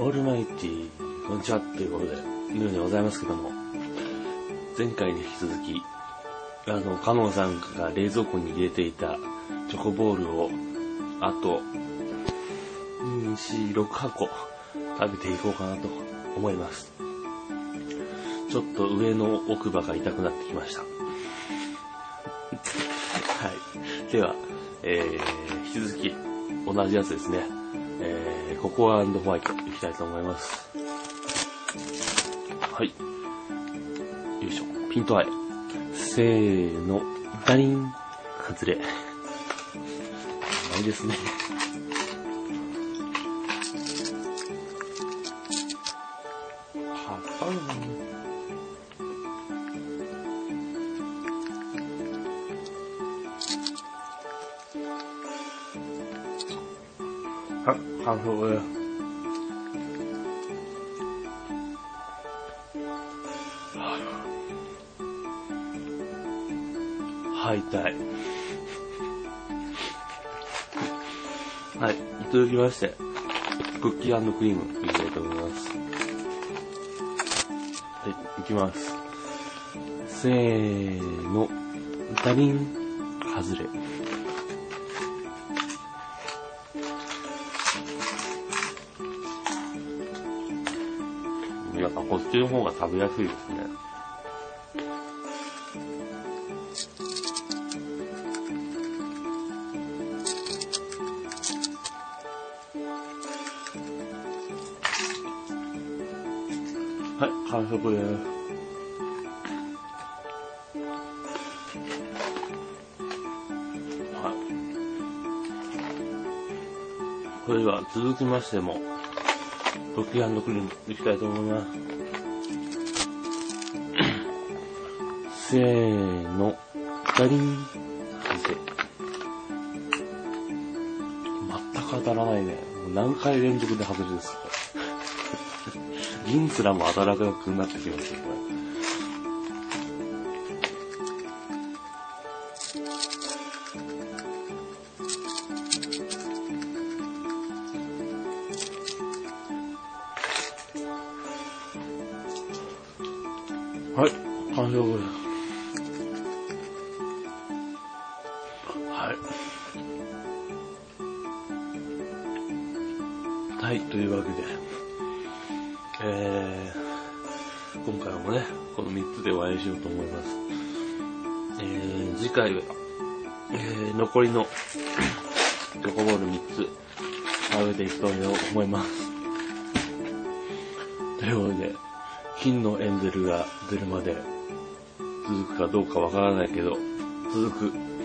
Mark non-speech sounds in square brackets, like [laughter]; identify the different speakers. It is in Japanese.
Speaker 1: オールマイティーこんにちはということで、いるんでございますけども、前回に引き続き、あの、カノンさんが冷蔵庫に入れていたチョコボールを、あと、2、4、6箱食べていこうかなと思います。ちょっと上の奥歯が痛くなってきました。はい。では、えー、引き続き同じやつですね。えー、ココアホワイトいきたいと思います。はい。よいしょ。ピントアイ。せーの、ダリン、外れ。ないですね。はあはい、完食です。はい、痛い。はい、続きまして、クッキークリームいきたいと思います。はい、いきます。せーの、ダリン、外れ。皆さん、こっちの方が食べやすいですね。はい、完食です。はい。それでは続きましても、クッキークリームいきたいと思います。せーの、ダリン、外れ。全く当たらないね。もう何回連続で外れですか銀すらも当たらなくなってきました、これ。[laughs] はい、完了です。はい。はい、というわけで、えー、今回もね、この3つでお会いしようと思います。えー、次回は、えー、残りの [coughs] チョコボール3つ食べていきたいと思います。ということで、金のエンゼルが出るまで続くかどうかわからないけど、続く。